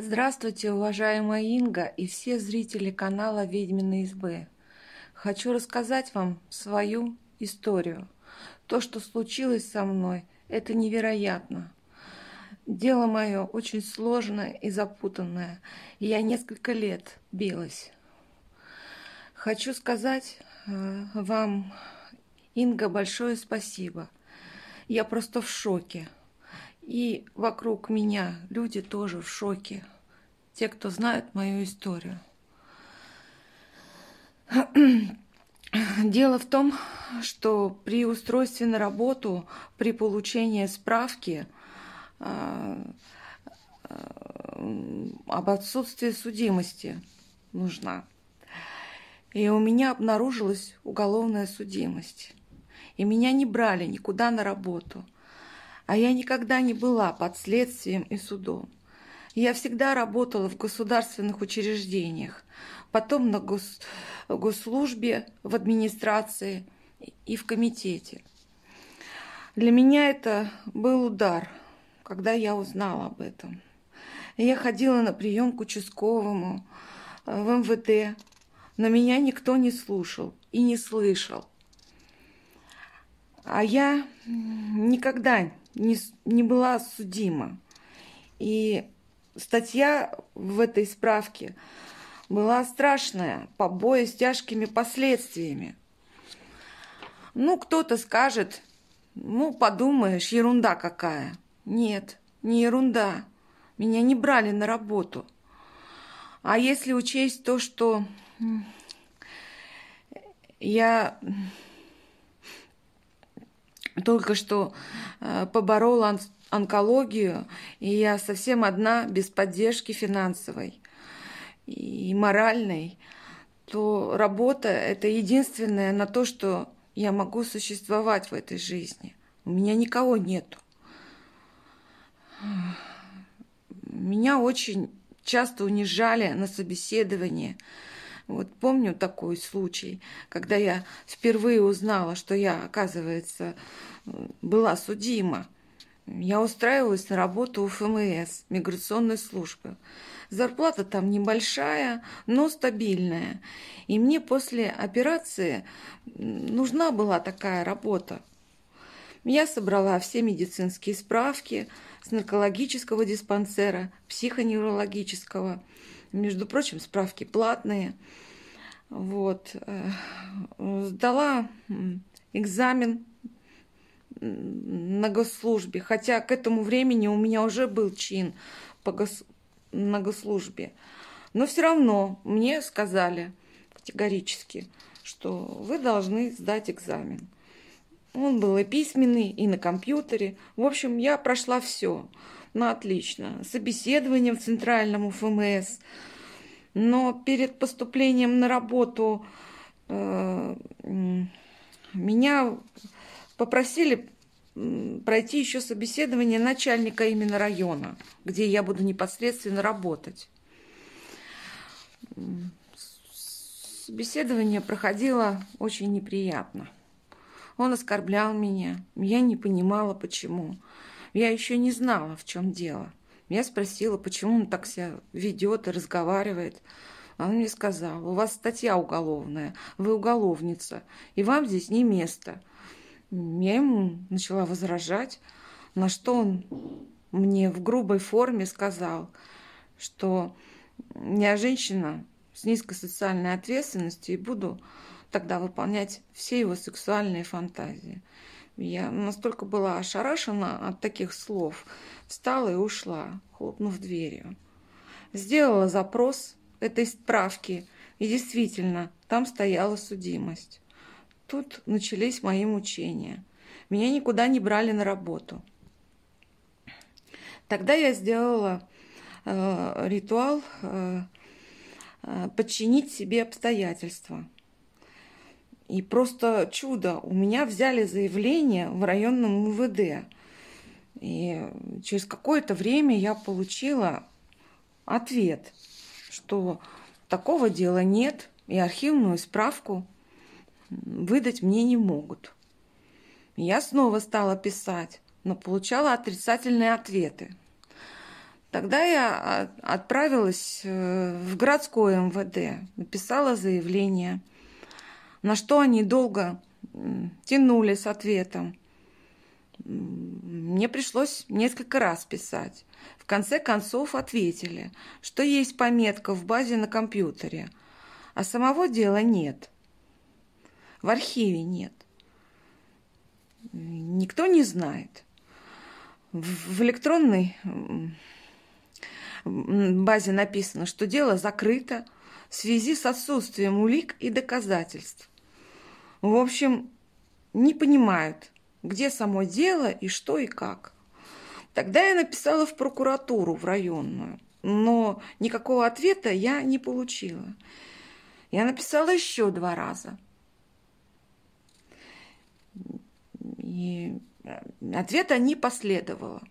Здравствуйте, уважаемая Инга и все зрители канала «Ведьмины избы». Хочу рассказать вам свою историю. То, что случилось со мной, это невероятно. Дело мое очень сложное и запутанное, я несколько лет билась. Хочу сказать э, вам, Инга, большое спасибо. Я просто в шоке. И вокруг меня люди тоже в шоке. Те, кто знает мою историю. Дело в том, что при устройстве на работу, при получении справки э, э, об отсутствии судимости нужна. И у меня обнаружилась уголовная судимость. И меня не брали никуда на работу – а я никогда не была под следствием и судом. Я всегда работала в государственных учреждениях, потом на гос... госслужбе, в администрации и в комитете. Для меня это был удар, когда я узнала об этом. Я ходила на прием к участковому э, в МВД, но меня никто не слушал и не слышал. А я никогда не, не была судима. И статья в этой справке была страшная, побои с тяжкими последствиями. Ну, кто-то скажет, ну, подумаешь, ерунда какая. Нет, не ерунда. Меня не брали на работу. А если учесть то, что я только что э, поборола онкологию, и я совсем одна, без поддержки финансовой и моральной, то работа – это единственное на то, что я могу существовать в этой жизни. У меня никого нету. Меня очень часто унижали на собеседовании – вот помню такой случай, когда я впервые узнала, что я, оказывается, была судима. Я устраивалась на работу у ФМС, миграционной службы. Зарплата там небольшая, но стабильная. И мне после операции нужна была такая работа. Я собрала все медицинские справки с наркологического диспансера, психоневрологического – между прочим, справки платные. Вот. Э, сдала экзамен на госслужбе, хотя к этому времени у меня уже был чин по гос... на госслужбе. Но все равно мне сказали категорически, что вы должны сдать экзамен. Он был и письменный, и на компьютере. В общем, я прошла все. Ну, отлично. Собеседование в Центральном ФМС. Но перед поступлением на работу э, меня попросили пройти еще собеседование начальника именно района, где я буду непосредственно работать. Собеседование проходило очень неприятно. Он оскорблял меня, я не понимала, почему. Я еще не знала, в чем дело. Я спросила, почему он так себя ведет и разговаривает. Он мне сказал, у вас статья уголовная, вы уголовница, и вам здесь не место. Я ему начала возражать, на что он мне в грубой форме сказал, что я женщина с низкой социальной ответственностью и буду тогда выполнять все его сексуальные фантазии. Я настолько была ошарашена от таких слов, встала и ушла, хлопнув дверью. Сделала запрос этой справки, и действительно, там стояла судимость. Тут начались мои мучения. Меня никуда не брали на работу. Тогда я сделала э, ритуал э, э, подчинить себе обстоятельства – и просто чудо. У меня взяли заявление в районном МВД. И через какое-то время я получила ответ, что такого дела нет, и архивную справку выдать мне не могут. Я снова стала писать, но получала отрицательные ответы. Тогда я отправилась э, в городское МВД, написала заявление, на что они долго тянули с ответом. Мне пришлось несколько раз писать. В конце концов ответили, что есть пометка в базе на компьютере, а самого дела нет. В архиве нет. Никто не знает. В электронной базе написано, что дело закрыто в связи с отсутствием улик и доказательств. В общем, не понимают, где само дело и что и как. Тогда я написала в прокуратуру, в районную, но никакого ответа я не получила. Я написала еще два раза. И ответа не последовало.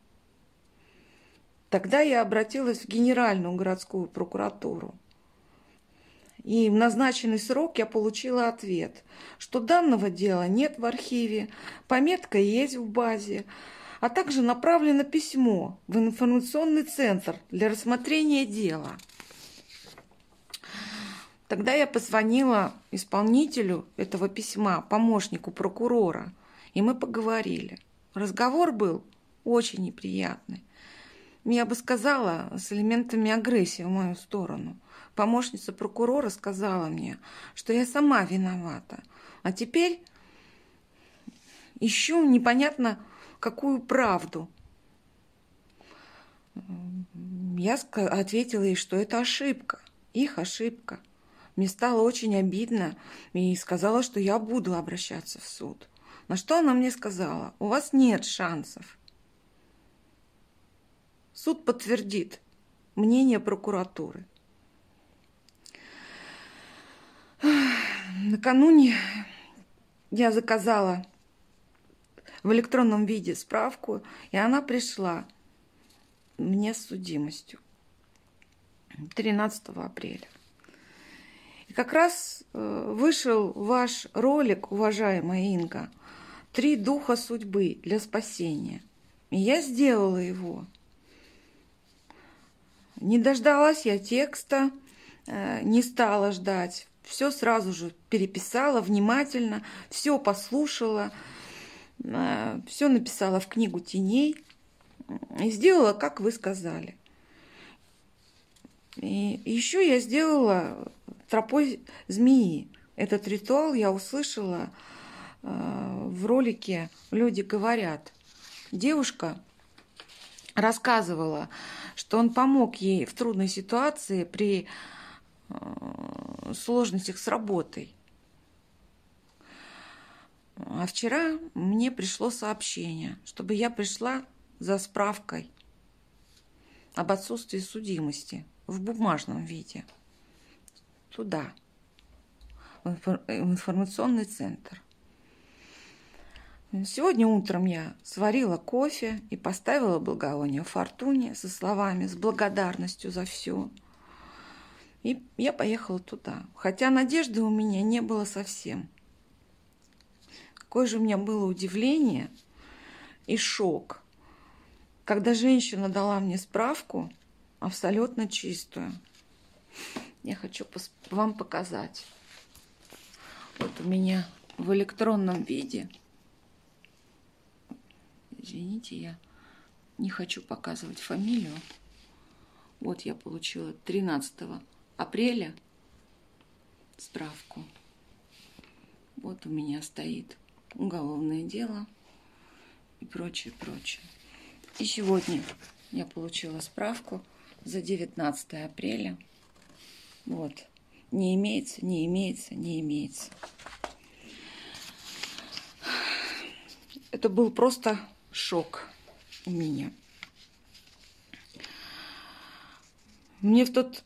Тогда я обратилась в Генеральную городскую прокуратуру. И в назначенный срок я получила ответ, что данного дела нет в архиве, пометка есть в базе, а также направлено письмо в информационный центр для рассмотрения дела. Тогда я позвонила исполнителю этого письма, помощнику прокурора, и мы поговорили. Разговор был очень неприятный. Я бы сказала, с элементами агрессии в мою сторону. Помощница прокурора сказала мне, что я сама виновата. А теперь ищу непонятно какую правду. Я ответила ей, что это ошибка, их ошибка. Мне стало очень обидно и сказала, что я буду обращаться в суд. На что она мне сказала, у вас нет шансов. Суд подтвердит мнение прокуратуры. Накануне я заказала в электронном виде справку, и она пришла мне с судимостью 13 апреля. И как раз э, вышел ваш ролик, уважаемая Инга, «Три духа судьбы для спасения». И я сделала его. Не дождалась я текста, э, не стала ждать. Все сразу же переписала внимательно, все послушала, э, все написала в книгу теней и сделала, как вы сказали. И еще я сделала тропой змеи. Этот ритуал я услышала э, в ролике «Люди говорят». Девушка рассказывала, что он помог ей в трудной ситуации при э, сложностях с работой. А вчера мне пришло сообщение, чтобы я пришла за справкой об отсутствии судимости в бумажном виде туда, в информационный центр. Сегодня утром я сварила кофе и поставила благовоние фортуне со словами с благодарностью за все. И я поехала туда, хотя надежды у меня не было совсем. Какое же у меня было удивление и шок, когда женщина дала мне справку абсолютно чистую. Я хочу вам показать. Вот у меня в электронном виде – Извините, я не хочу показывать фамилию. Вот я получила 13 апреля справку. Вот у меня стоит уголовное дело и прочее, прочее. И сегодня я получила справку за 19 апреля. Вот. Не имеется, не имеется, не имеется. Это был просто шок у меня. Мне в тот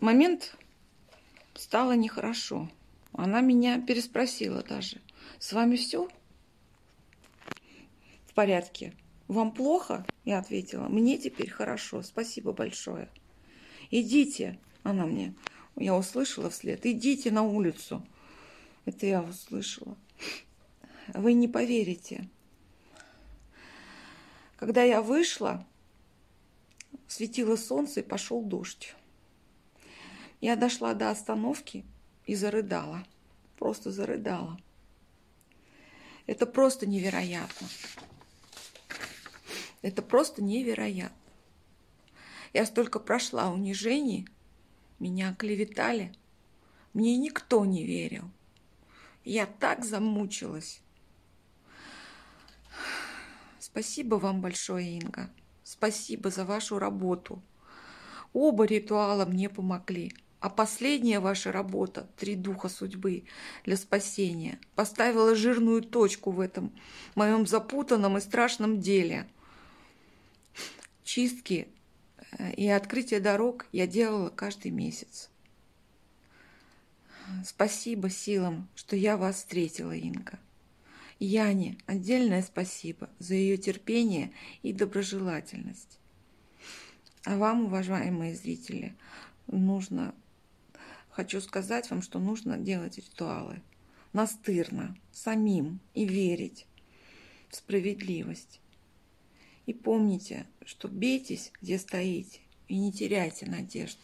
момент стало нехорошо. Она меня переспросила даже. С вами все в порядке? Вам плохо? Я ответила. Мне теперь хорошо. Спасибо большое. Идите. Она мне. Я услышала вслед. Идите на улицу. Это я услышала. Вы не поверите. Когда я вышла, светило солнце и пошел дождь. Я дошла до остановки и зарыдала. Просто зарыдала. Это просто невероятно. Это просто невероятно. Я столько прошла унижений, меня клеветали, мне никто не верил. Я так замучилась. Спасибо вам большое, Инга. Спасибо за вашу работу. Оба ритуала мне помогли. А последняя ваша работа «Три духа судьбы» для спасения поставила жирную точку в этом моем запутанном и страшном деле. Чистки э, и открытие дорог я делала каждый месяц. Спасибо силам, что я вас встретила, Инга. Яне отдельное спасибо за ее терпение и доброжелательность. А вам, уважаемые зрители, нужно, хочу сказать вам, что нужно делать ритуалы настырно, самим и верить в справедливость. И помните, что бейтесь, где стоите, и не теряйте надежды.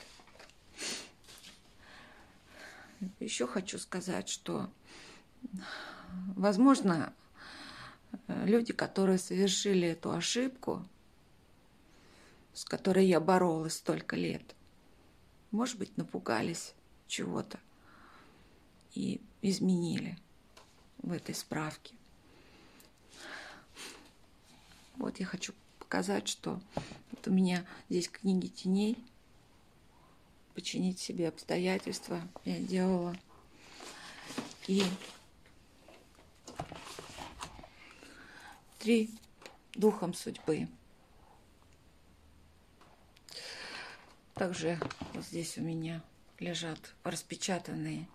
Еще хочу сказать, что, возможно, люди, которые совершили эту ошибку, с которой я боролась столько лет, может быть, напугались чего-то и изменили в этой справке. Вот я хочу показать, что вот у меня здесь книги теней – починить себе обстоятельства я делала. И три духом судьбы. Также вот здесь у меня лежат распечатанные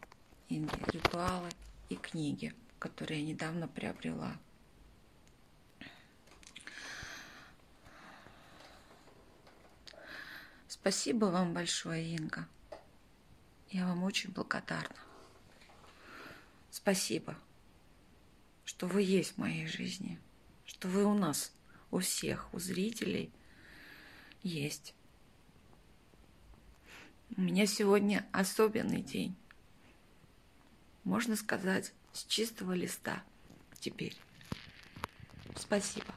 ритуалы и книги, которые я недавно приобрела. Спасибо вам большое, Инга. Я вам очень благодарна. Спасибо, что вы есть в моей жизни, что вы у нас, у всех, у зрителей есть. У меня сегодня особенный день. Можно сказать, с чистого листа теперь. Спасибо.